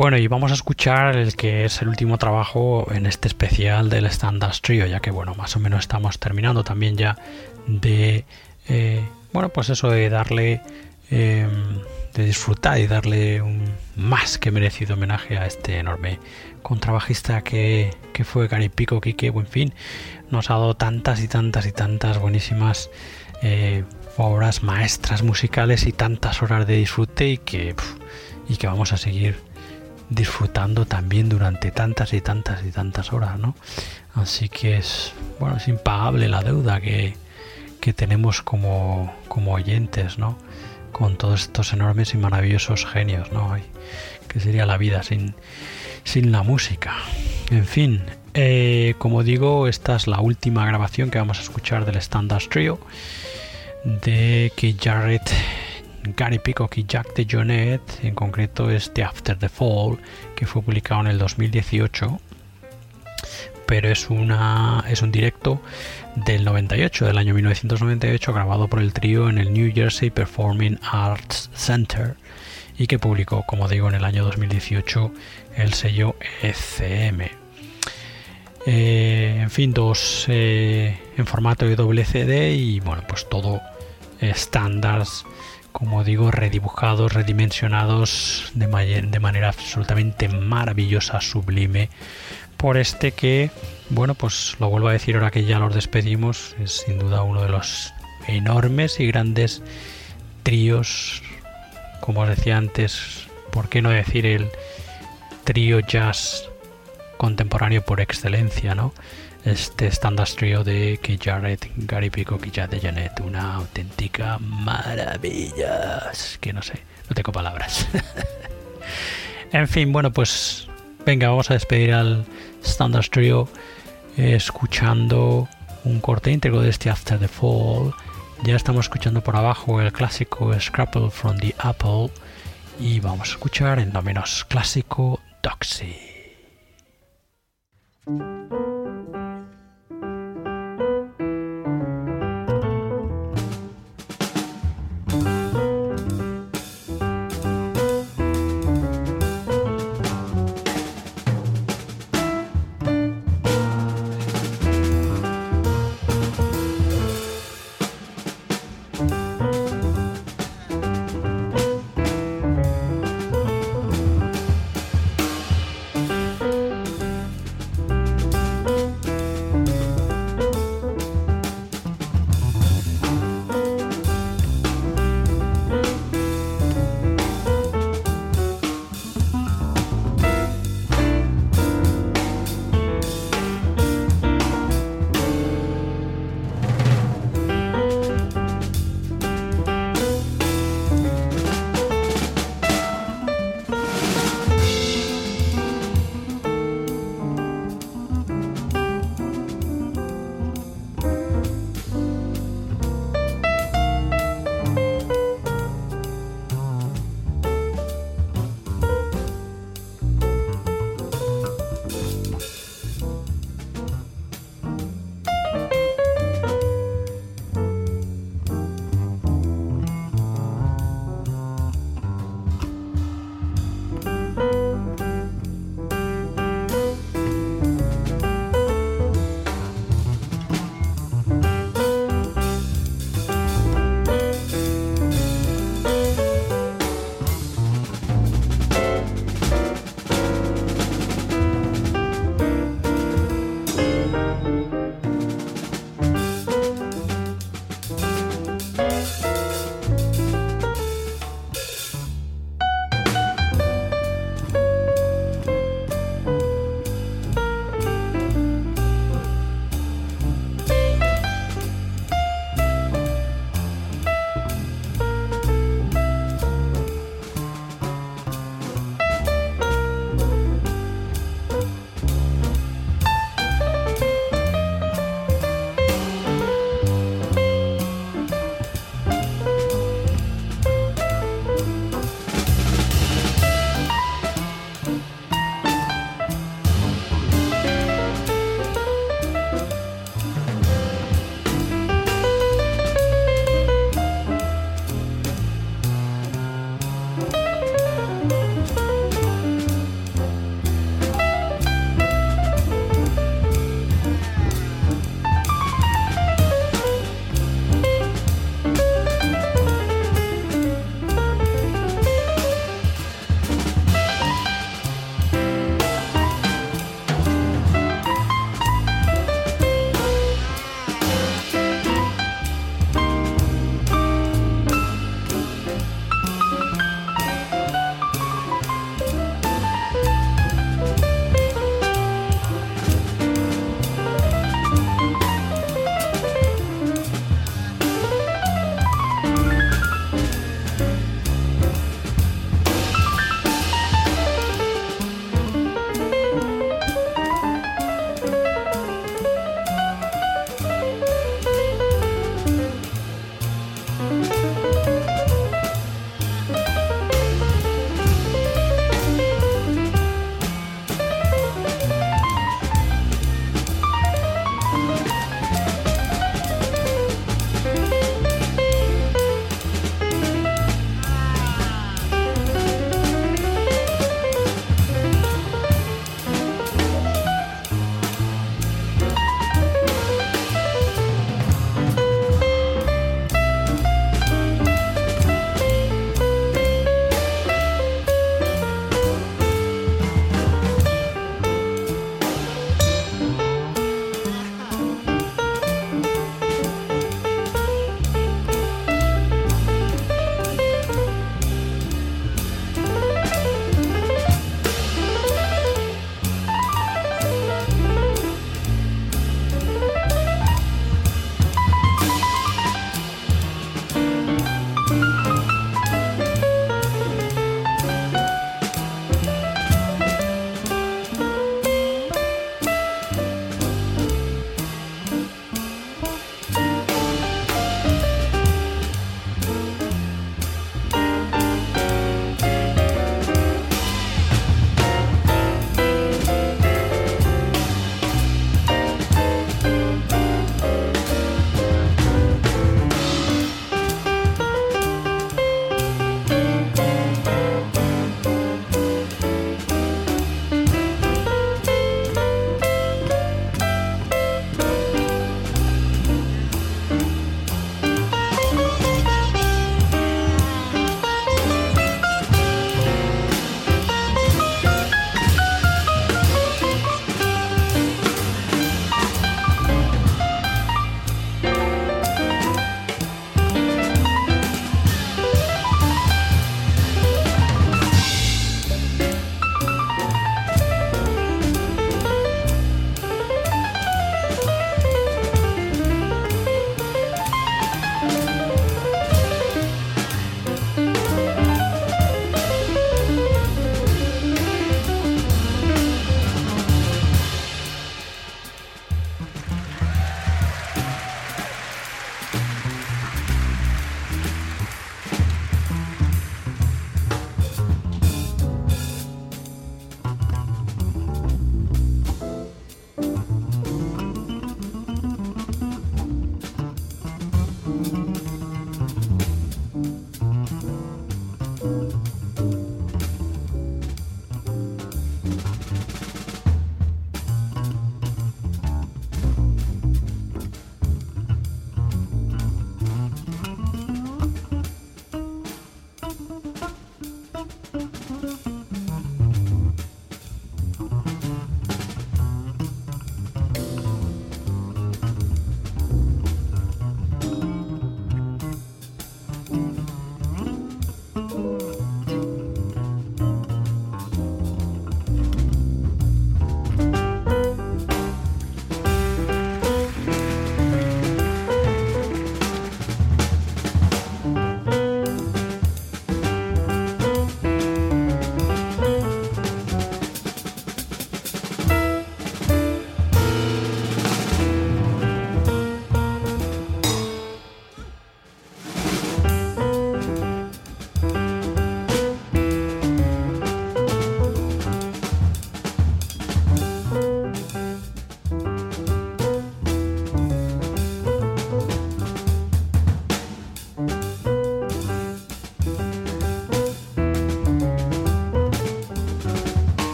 Bueno, y vamos a escuchar el que es el último trabajo en este especial del Standard Trio, ya que bueno, más o menos estamos terminando también ya de, eh, bueno, pues eso de darle, em, de disfrutar y darle un más que merecido homenaje a este enorme contrabajista que, que fue Gary Pico, que, en fin, nos ha dado tantas y tantas y tantas buenísimas eh, obras maestras musicales y tantas horas de disfrute y que, y que vamos a seguir disfrutando también durante tantas y tantas y tantas horas, ¿no? Así que es, bueno, es impagable la deuda que, que tenemos como, como oyentes, ¿no? Con todos estos enormes y maravillosos genios, ¿no? que sería la vida sin, sin la música. En fin, eh, como digo, esta es la última grabación que vamos a escuchar del Standard Trio de Keith Jarrett, Gary Peacock y Jack de Jonet, en concreto este After the Fall, que fue publicado en el 2018, pero es, una, es un directo del 98, del año 1998, grabado por el trío en el New Jersey Performing Arts Center y que publicó, como digo, en el año 2018 el sello ECM. Eh, en fin, dos eh, en formato de doble CD y bueno, pues todo estándares, como digo, redibujados, redimensionados de, manera absolutamente maravillosa, sublime, por este que, bueno, pues lo vuelvo a decir ahora que ya los despedimos, es sin duda uno de los enormes y grandes tríos, como os decía antes, ¿por qué no decir el trío jazz contemporáneo por excelencia, ¿no? Este Standard Trio de Keith Jarrett, Gary Peacock y de Janet, una auténtica maravilla. Que no sé, no tengo palabras. en fin, bueno, pues venga, vamos a despedir al Standard Trio escuchando un corte íntegro de este After the Fall. Ya estamos escuchando por abajo el clásico Scrapple from the Apple y vamos a escuchar en lo menos clásico Doxy.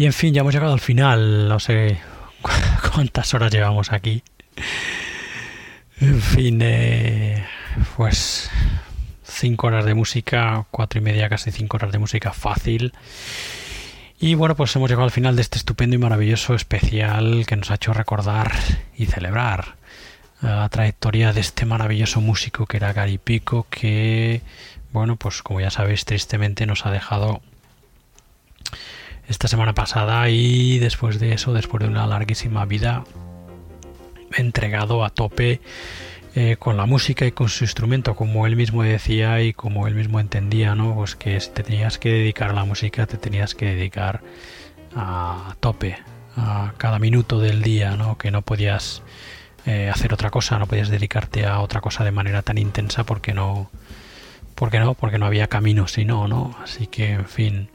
Y en fin, ya hemos llegado al final. No sé cuántas horas llevamos aquí. En fin, eh, pues cinco horas de música, cuatro y media, casi cinco horas de música fácil. Y bueno, pues hemos llegado al final de este estupendo y maravilloso especial que nos ha hecho recordar y celebrar la trayectoria de este maravilloso músico que era Gary Pico, que, bueno, pues como ya sabéis, tristemente nos ha dejado esta semana pasada y después de eso, después de una larguísima vida, entregado a tope eh, con la música y con su instrumento, como él mismo decía y como él mismo entendía, ¿no? Pues que si te tenías que dedicar a la música, te tenías que dedicar a tope, a cada minuto del día, ¿no? Que no podías eh, hacer otra cosa, no podías dedicarte a otra cosa de manera tan intensa porque no, porque no, porque no había camino, sino, ¿no? Así que, en fin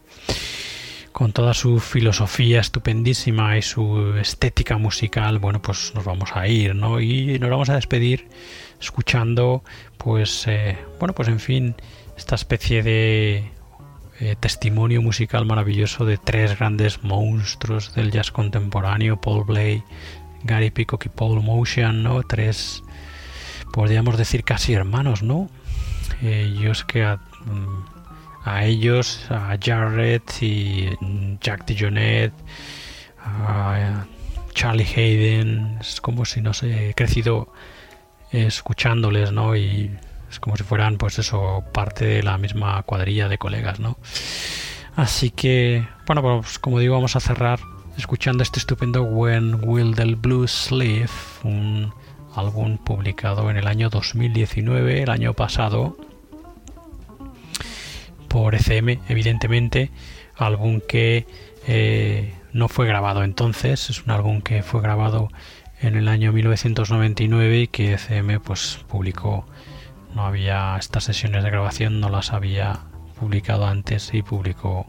con toda su filosofía estupendísima y su estética musical, bueno, pues nos vamos a ir, ¿no? Y nos vamos a despedir escuchando, pues, eh, bueno, pues en fin, esta especie de eh, testimonio musical maravilloso de tres grandes monstruos del jazz contemporáneo, Paul Bley, Gary Peacock y Paul Motion, ¿no? Tres, podríamos decir casi hermanos, ¿no? Eh, yo es que... Mm, a ellos, a Jared y Jack DeJohnette, a Charlie Hayden, es como si no sé, he crecido escuchándoles, ¿no? Y es como si fueran, pues eso, parte de la misma cuadrilla de colegas, ¿no? Así que, bueno, pues como digo, vamos a cerrar escuchando este estupendo When Will the Blues Sleep, un álbum publicado en el año 2019, el año pasado, por ECM, evidentemente, álbum que eh, no fue grabado entonces, es un álbum que fue grabado en el año 1999 y que ECM pues publicó, no había estas sesiones de grabación, no las había publicado antes y publicó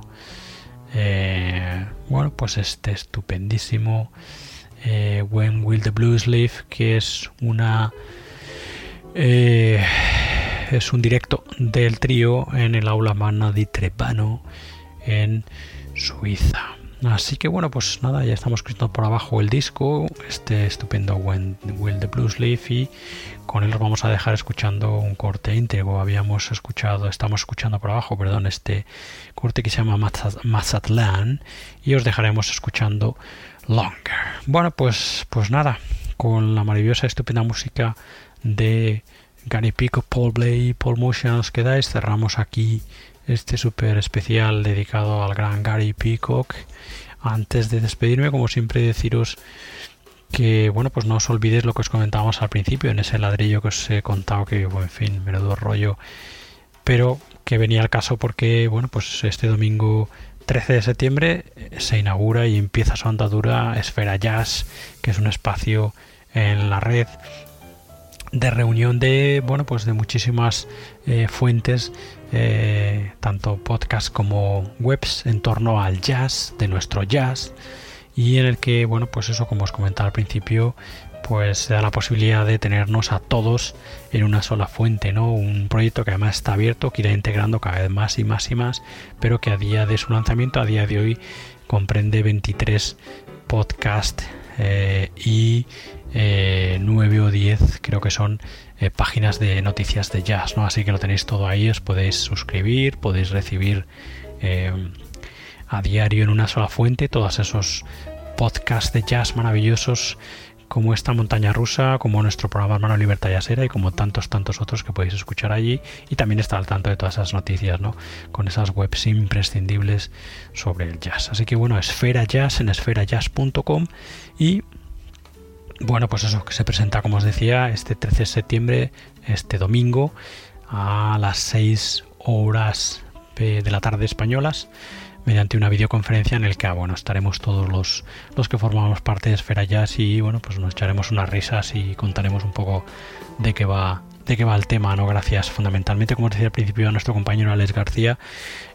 eh, bueno pues este estupendísimo eh, When Will the Blues Live que es una es un directo del trío en el aula magna di Trepano en Suiza. Así que bueno, pues nada, ya estamos escuchando por abajo el disco, este estupendo Will the Blues Leaf y con él vamos a dejar escuchando un corte íntegro. Habíamos escuchado, estamos escuchando por abajo, perdón, este corte que se llama Mazatlan y os dejaremos escuchando Longer. Bueno, pues, pues nada, con la maravillosa, estupenda música de Gary Pico, Paul Blay, Paul Motion os quedáis. Cerramos aquí este súper especial dedicado al gran Gary Peacock. Antes de despedirme, como siempre, deciros que, bueno, pues no os olvidéis lo que os comentábamos al principio en ese ladrillo que os he contado, que, bueno, en fin, menudo rollo, pero que venía al caso porque, bueno, pues este domingo 13 de septiembre se inaugura y empieza su andadura Esfera Jazz, que es un espacio en la red de reunión de bueno pues de muchísimas eh, fuentes eh, tanto podcast como webs en torno al jazz de nuestro jazz y en el que bueno pues eso como os comentaba al principio pues se da la posibilidad de tenernos a todos en una sola fuente, ¿no? Un proyecto que además está abierto, que irá integrando cada vez más y más y más, pero que a día de su lanzamiento, a día de hoy, comprende 23 podcasts eh, y eh, 9 o 10 creo que son eh, páginas de noticias de jazz, ¿no? Así que lo tenéis todo ahí, os podéis suscribir, podéis recibir eh, a diario en una sola fuente todos esos podcasts de jazz maravillosos como esta montaña rusa, como nuestro programa Hermano Libertad Jazzera y como tantos, tantos otros que podéis escuchar allí y también estar al tanto de todas esas noticias, ¿no? Con esas webs imprescindibles sobre el jazz. Así que bueno, Esfera Jazz en esferajazz.com y bueno, pues eso, que se presenta, como os decía, este 13 de septiembre, este domingo, a las 6 horas de la tarde españolas, mediante una videoconferencia en el que, ah, bueno, estaremos todos los, los que formamos parte de Esfera Jazz y, bueno, pues nos echaremos unas risas y contaremos un poco de qué va de qué va el tema, ¿no? Gracias fundamentalmente, como decía al principio, a nuestro compañero Alex García,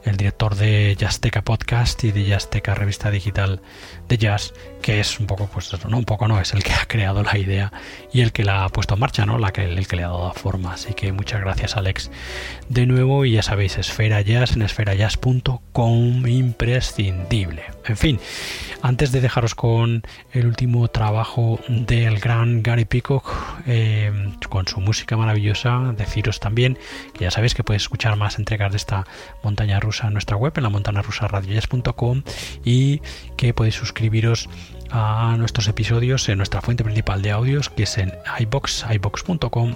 el director de Jazzteca Podcast y de Jazzteca Revista Digital de Jazz, que es un poco, pues no, un poco no, es el que ha creado la idea y el que la ha puesto en marcha, ¿no? La que, el que le ha dado forma. Así que muchas gracias, Alex, de nuevo. Y ya sabéis, Esfera Jazz en esferajazz.com, imprescindible. En fin, antes de dejaros con el último trabajo del gran Gary Peacock, eh, con su música maravillosa, deciros también que ya sabéis que podéis escuchar más entregas de esta montaña rusa en nuestra web, en la montaña rusa y que podéis suscribiros a nuestros episodios en nuestra fuente principal de audios, que es en iBox, iBox.com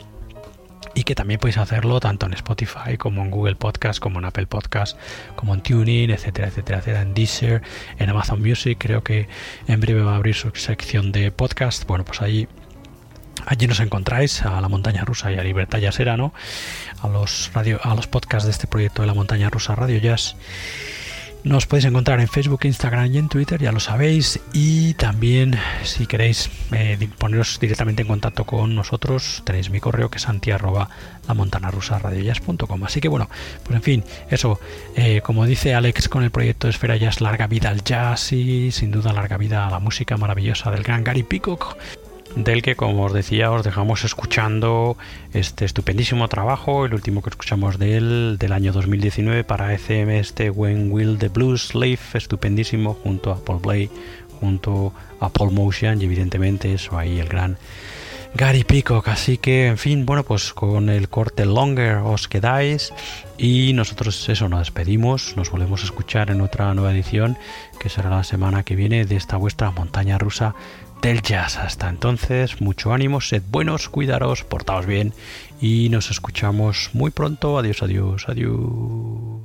y que también podéis hacerlo tanto en Spotify como en Google Podcast, como en Apple Podcast, como en TuneIn, etcétera, etcétera, etcétera, en Deezer, en Amazon Music, creo que en breve va a abrir su sección de podcast. Bueno, pues allí Allí nos encontráis a la montaña rusa y a Libertad Jazzera, ¿no? A los radio, a los podcasts de este proyecto de la montaña rusa Radio Jazz. Nos podéis encontrar en Facebook, Instagram y en Twitter, ya lo sabéis. Y también, si queréis eh, poneros directamente en contacto con nosotros, tenéis mi correo que es anti Así que bueno, pues en fin, eso, eh, como dice Alex con el proyecto Esfera Jazz, larga vida al jazz y sin duda larga vida a la música maravillosa del gran Gary Peacock del que, como os decía, os dejamos escuchando este estupendísimo trabajo, el último que escuchamos de él, del año 2019 para ECM, este When Will the Blues Live, estupendísimo, junto a Paul Blay, junto a Paul Motion y evidentemente eso ahí el gran Gary Peacock. Así que, en fin, bueno, pues con el corte Longer os quedáis y nosotros eso nos despedimos, nos volvemos a escuchar en otra nueva edición que será la semana que viene de esta vuestra montaña rusa del jazz. Hasta entonces, mucho ánimo, sed buenos, cuidaros, portaos bien y nos escuchamos muy pronto. Adiós, adiós, adiós.